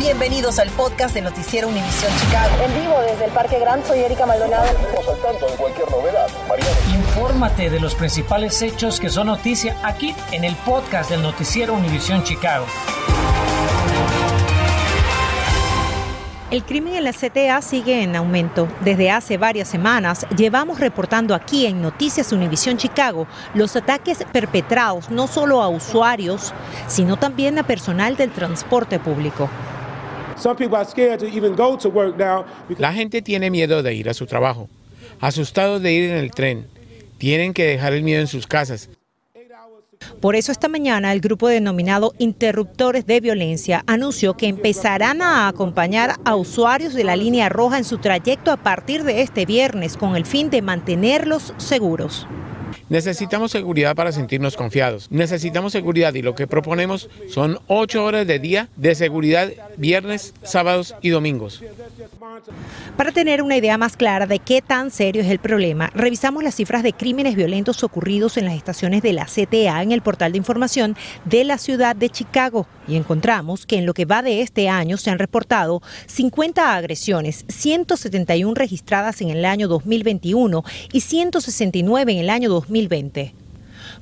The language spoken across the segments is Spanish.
Bienvenidos al podcast de Noticiero Univisión Chicago. En vivo desde el Parque Gran, soy Erika Maldonado. Estamos al tanto de cualquier novedad. Mariano. Infórmate de los principales hechos que son noticia aquí en el podcast del Noticiero Univisión Chicago. El crimen en la CTA sigue en aumento. Desde hace varias semanas llevamos reportando aquí en Noticias Univisión Chicago los ataques perpetrados no solo a usuarios, sino también a personal del transporte público. La gente tiene miedo de ir a su trabajo, asustados de ir en el tren. Tienen que dejar el miedo en sus casas. Por eso esta mañana el grupo denominado Interruptores de Violencia anunció que empezarán a acompañar a usuarios de la línea roja en su trayecto a partir de este viernes con el fin de mantenerlos seguros. Necesitamos seguridad para sentirnos confiados. Necesitamos seguridad y lo que proponemos son ocho horas de día de seguridad viernes, sábados y domingos. Para tener una idea más clara de qué tan serio es el problema, revisamos las cifras de crímenes violentos ocurridos en las estaciones de la CTA en el portal de información de la ciudad de Chicago y encontramos que en lo que va de este año se han reportado 50 agresiones, 171 registradas en el año 2021 y 169 en el año 2020.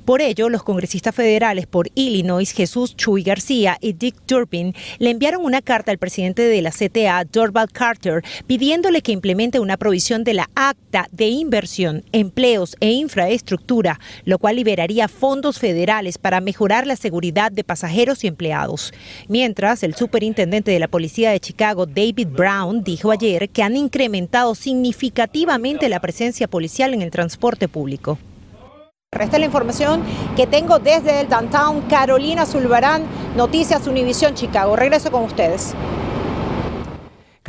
Por ello, los congresistas federales por Illinois, Jesús Chuy García y Dick Turpin, le enviaron una carta al presidente de la CTA, Dorval Carter, pidiéndole que implemente una provisión de la Acta de Inversión, Empleos e Infraestructura, lo cual liberaría fondos federales para mejorar la seguridad de pasajeros y empleados. Mientras, el superintendente de la Policía de Chicago, David Brown, dijo ayer que han incrementado significativamente la presencia policial en el transporte público. Esta es la información que tengo desde el downtown Carolina Zulbarán, Noticias Univisión Chicago. Regreso con ustedes.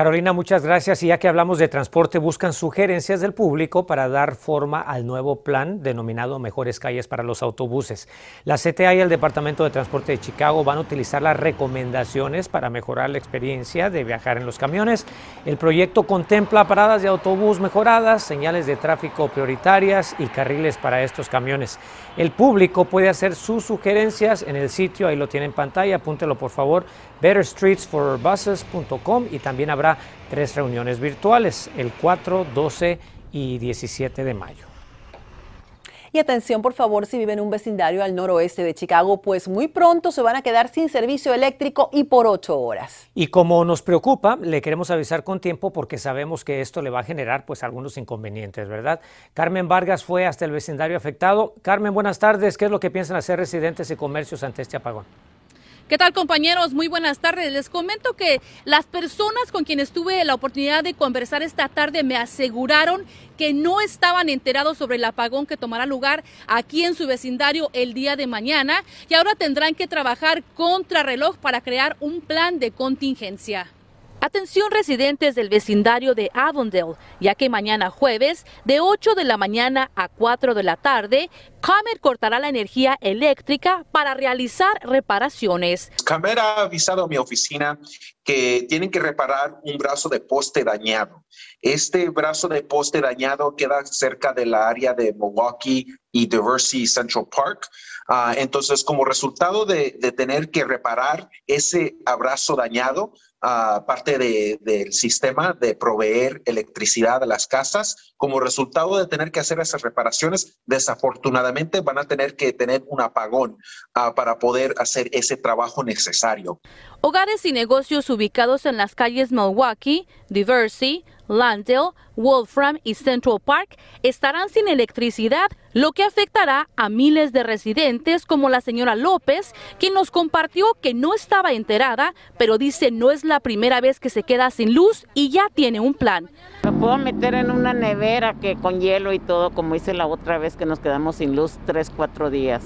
Carolina, muchas gracias. Y ya que hablamos de transporte, buscan sugerencias del público para dar forma al nuevo plan denominado Mejores Calles para los Autobuses. La CTA y el Departamento de Transporte de Chicago van a utilizar las recomendaciones para mejorar la experiencia de viajar en los camiones. El proyecto contempla paradas de autobús mejoradas, señales de tráfico prioritarias y carriles para estos camiones. El público puede hacer sus sugerencias en el sitio, ahí lo tiene en pantalla, apúntelo por favor, betterstreetsforbuses.com y también habrá tres reuniones virtuales, el 4, 12 y 17 de mayo. Y atención, por favor, si viven en un vecindario al noroeste de Chicago, pues muy pronto se van a quedar sin servicio eléctrico y por ocho horas. Y como nos preocupa, le queremos avisar con tiempo porque sabemos que esto le va a generar pues algunos inconvenientes, ¿verdad? Carmen Vargas fue hasta el vecindario afectado. Carmen, buenas tardes. ¿Qué es lo que piensan hacer residentes y comercios ante este apagón? ¿Qué tal compañeros? Muy buenas tardes. Les comento que las personas con quienes tuve la oportunidad de conversar esta tarde me aseguraron que no estaban enterados sobre el apagón que tomará lugar aquí en su vecindario el día de mañana y ahora tendrán que trabajar contrarreloj para crear un plan de contingencia. Atención residentes del vecindario de Avondale, ya que mañana jueves, de 8 de la mañana a 4 de la tarde, Comet cortará la energía eléctrica para realizar reparaciones. Comet ha avisado a mi oficina que tienen que reparar un brazo de poste dañado. Este brazo de poste dañado queda cerca de la área de Milwaukee y Diversity Central Park. Uh, entonces, como resultado de, de, tener que reparar ese abrazo dañado, uh, parte de, del sistema de proveer electricidad a las casas, como resultado de tener que hacer esas reparaciones, desafortunadamente van a tener que tener un apagón uh, para poder hacer ese trabajo necesario. Hogares y negocios ubicados en las calles Milwaukee, Diversity, Landale, Wolfram y Central Park estarán sin electricidad, lo que afectará a miles de residentes como la señora López, quien nos compartió que no estaba enterada, pero dice no es la primera vez que se queda sin luz y ya tiene un plan. Me puedo meter en una nevera que con hielo y todo, como hice la otra vez que nos quedamos sin luz tres, cuatro días.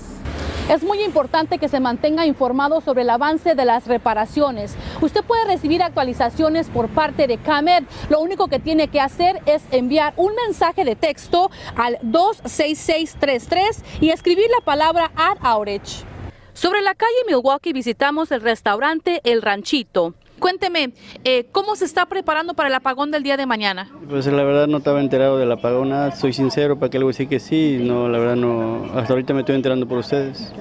Es muy importante que se mantenga informado sobre el avance de las reparaciones. Usted puede recibir actualizaciones por parte de CAMED. Lo único que tiene que hacer es enviar un mensaje de texto al 26633 y escribir la palabra Add Outage. Sobre la calle Milwaukee visitamos el restaurante El Ranchito. Cuénteme, eh, ¿cómo se está preparando para el apagón del día de mañana? Pues la verdad no estaba enterado del apagón, soy sincero, para que le voy a decir que sí, no, la verdad no, hasta ahorita me estoy enterando por ustedes.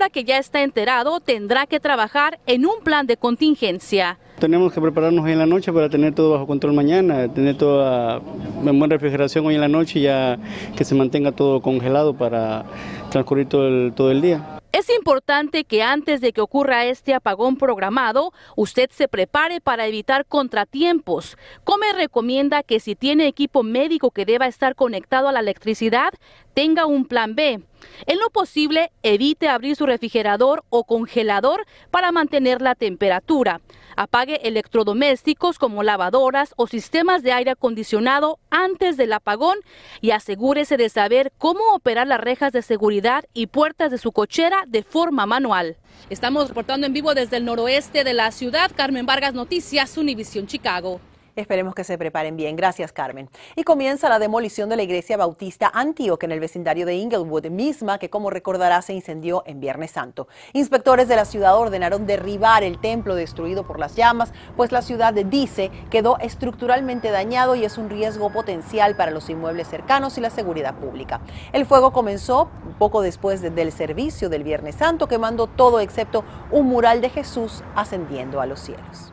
Ahora que ya está enterado tendrá que trabajar en un plan de contingencia. Tenemos que prepararnos hoy en la noche para tener todo bajo control mañana, tener toda en buena refrigeración hoy en la noche y ya que se mantenga todo congelado para transcurrir todo el, todo el día. Es importante que antes de que ocurra este apagón programado, usted se prepare para evitar contratiempos. Come recomienda que si tiene equipo médico que deba estar conectado a la electricidad, tenga un plan B. En lo posible, evite abrir su refrigerador o congelador para mantener la temperatura. Apague electrodomésticos como lavadoras o sistemas de aire acondicionado antes del apagón y asegúrese de saber cómo operar las rejas de seguridad y puertas de su cochera de forma manual. Estamos reportando en vivo desde el noroeste de la ciudad. Carmen Vargas Noticias, Univisión Chicago. Esperemos que se preparen bien. Gracias, Carmen. Y comienza la demolición de la iglesia bautista Antioch en el vecindario de Inglewood, misma que, como recordará, se incendió en Viernes Santo. Inspectores de la ciudad ordenaron derribar el templo destruido por las llamas, pues la ciudad dice quedó estructuralmente dañado y es un riesgo potencial para los inmuebles cercanos y la seguridad pública. El fuego comenzó poco después del servicio del Viernes Santo, quemando todo excepto un mural de Jesús ascendiendo a los cielos.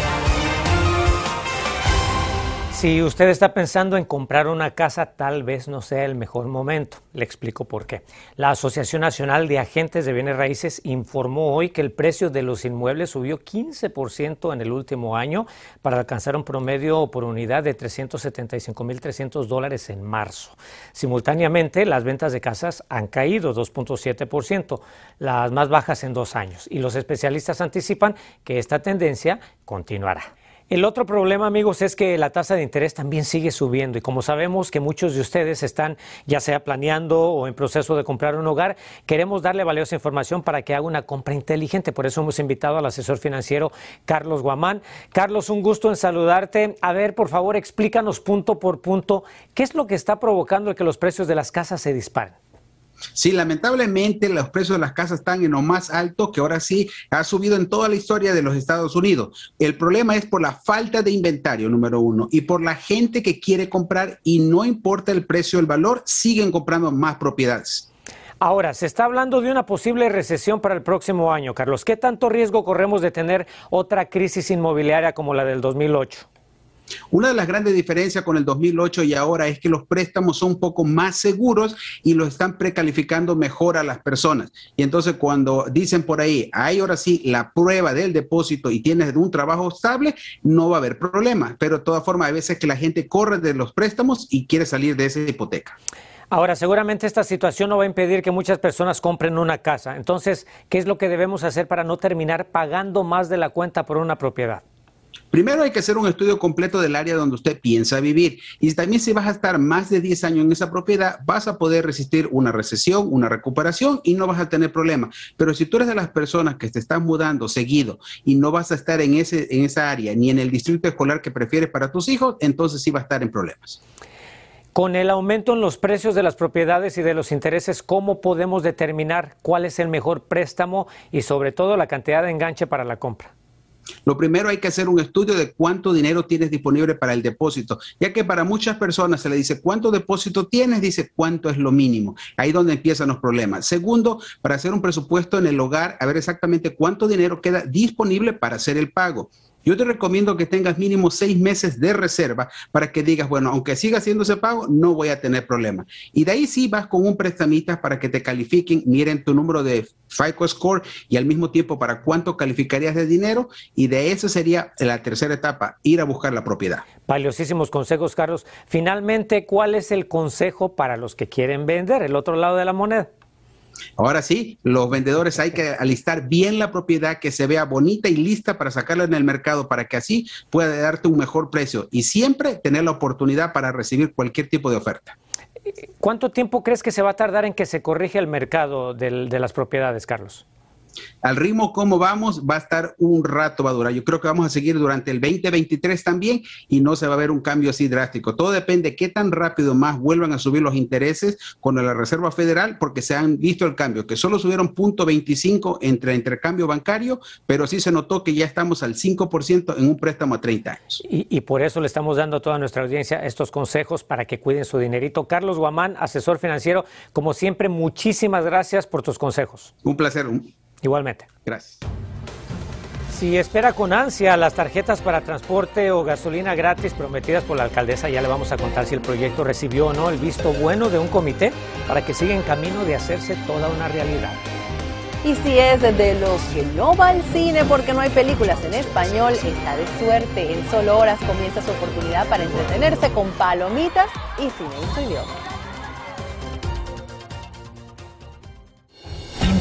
Si usted está pensando en comprar una casa, tal vez no sea el mejor momento. Le explico por qué. La Asociación Nacional de Agentes de Bienes Raíces informó hoy que el precio de los inmuebles subió 15% en el último año para alcanzar un promedio por unidad de 375.300 dólares en marzo. Simultáneamente, las ventas de casas han caído 2.7%, las más bajas en dos años, y los especialistas anticipan que esta tendencia continuará. El otro problema, amigos, es que la tasa de interés también sigue subiendo y como sabemos que muchos de ustedes están ya sea planeando o en proceso de comprar un hogar, queremos darle valiosa información para que haga una compra inteligente. Por eso hemos invitado al asesor financiero Carlos Guamán. Carlos, un gusto en saludarte. A ver, por favor, explícanos punto por punto qué es lo que está provocando que los precios de las casas se disparen. Sí, lamentablemente los precios de las casas están en lo más alto que ahora sí ha subido en toda la historia de los Estados Unidos. El problema es por la falta de inventario, número uno, y por la gente que quiere comprar y no importa el precio, el valor, siguen comprando más propiedades. Ahora, se está hablando de una posible recesión para el próximo año, Carlos. ¿Qué tanto riesgo corremos de tener otra crisis inmobiliaria como la del 2008? Una de las grandes diferencias con el 2008 y ahora es que los préstamos son un poco más seguros y los están precalificando mejor a las personas. Y entonces cuando dicen por ahí, hay ahora sí la prueba del depósito y tienes un trabajo estable, no va a haber problema. Pero de todas formas, hay veces que la gente corre de los préstamos y quiere salir de esa hipoteca. Ahora, seguramente esta situación no va a impedir que muchas personas compren una casa. Entonces, ¿qué es lo que debemos hacer para no terminar pagando más de la cuenta por una propiedad? Primero hay que hacer un estudio completo del área donde usted piensa vivir. Y también si vas a estar más de 10 años en esa propiedad, vas a poder resistir una recesión, una recuperación y no vas a tener problemas. Pero si tú eres de las personas que te están mudando seguido y no vas a estar en, ese, en esa área ni en el distrito escolar que prefieres para tus hijos, entonces sí va a estar en problemas. Con el aumento en los precios de las propiedades y de los intereses, ¿cómo podemos determinar cuál es el mejor préstamo y sobre todo la cantidad de enganche para la compra? Lo primero hay que hacer un estudio de cuánto dinero tienes disponible para el depósito, ya que para muchas personas se le dice cuánto depósito tienes, dice cuánto es lo mínimo. Ahí donde empiezan los problemas. Segundo, para hacer un presupuesto en el hogar, a ver exactamente cuánto dinero queda disponible para hacer el pago. Yo te recomiendo que tengas mínimo seis meses de reserva para que digas, bueno, aunque siga haciendo ese pago, no voy a tener problema. Y de ahí sí vas con un prestamista para que te califiquen, miren tu número de FICO score y al mismo tiempo para cuánto calificarías de dinero. Y de eso sería la tercera etapa, ir a buscar la propiedad. Valiosísimos consejos, Carlos. Finalmente, ¿cuál es el consejo para los que quieren vender el otro lado de la moneda? Ahora sí, los vendedores hay que alistar bien la propiedad que se vea bonita y lista para sacarla en el mercado para que así pueda darte un mejor precio y siempre tener la oportunidad para recibir cualquier tipo de oferta. ¿Cuánto tiempo crees que se va a tardar en que se corrija el mercado de las propiedades, Carlos? Al ritmo como vamos, va a estar un rato, va a durar. Yo creo que vamos a seguir durante el 2023 también y no se va a ver un cambio así drástico. Todo depende de qué tan rápido más vuelvan a subir los intereses con la Reserva Federal, porque se han visto el cambio, que solo subieron 0.25 entre intercambio bancario, pero sí se notó que ya estamos al 5% en un préstamo a 30 años. Y, y, por eso le estamos dando a toda nuestra audiencia estos consejos para que cuiden su dinerito. Carlos Guamán, asesor financiero, como siempre, muchísimas gracias por tus consejos. Un placer. Igualmente. Gracias. Si espera con ansia las tarjetas para transporte o gasolina gratis prometidas por la alcaldesa, ya le vamos a contar si el proyecto recibió o no el visto bueno de un comité para que siga en camino de hacerse toda una realidad. Y si es de los que no va al cine porque no hay películas en español, está de suerte. En solo horas comienza su oportunidad para entretenerse con palomitas y cine en su idioma.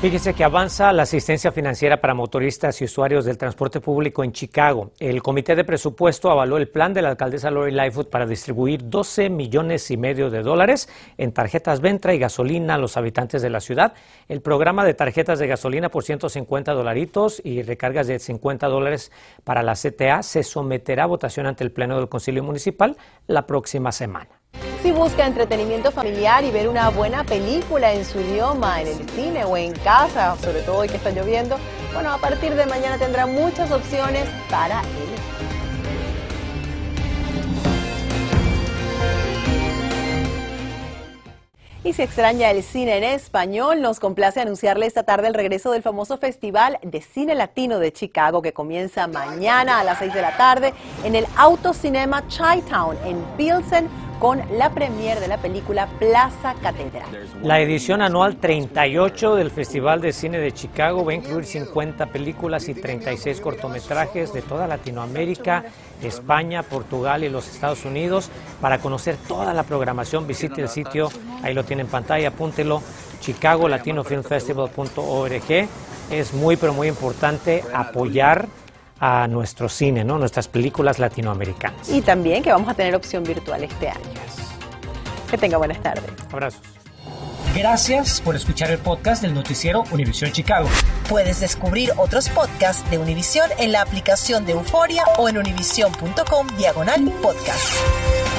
Fíjese que avanza la asistencia financiera para motoristas y usuarios del transporte público en Chicago. El Comité de Presupuesto avaló el plan de la alcaldesa Lori Lightfoot para distribuir 12 millones y medio de dólares en tarjetas Ventra y gasolina a los habitantes de la ciudad. El programa de tarjetas de gasolina por 150 dolaritos y recargas de 50 dólares para la CTA se someterá a votación ante el Pleno del Concilio Municipal la próxima semana. Si busca entretenimiento familiar y ver una buena película en su idioma, en el cine o en casa, sobre todo hoy que está lloviendo, bueno, a partir de mañana tendrá muchas opciones para él. Y si extraña el cine en español, nos complace anunciarle esta tarde el regreso del famoso Festival de Cine Latino de Chicago que comienza mañana a las 6 de la tarde en el Autocinema Chi-Town en Pilsen con la premier de la película Plaza Catedral. La edición anual 38 del Festival de Cine de Chicago va a incluir 50 películas y 36 cortometrajes de toda Latinoamérica, España, Portugal y los Estados Unidos. Para conocer toda la programación, visite el sitio, ahí lo tiene en pantalla, apúntelo, chicagolatinofilmfestival.org. Es muy, pero muy importante apoyar a nuestro cine, ¿no? nuestras películas latinoamericanas. Y también que vamos a tener opción virtual este año. Que tenga buenas tardes. Abrazos. Gracias por escuchar el podcast del noticiero Univisión Chicago. Puedes descubrir otros podcasts de Univisión en la aplicación de Euforia o en univision.com diagonal podcast.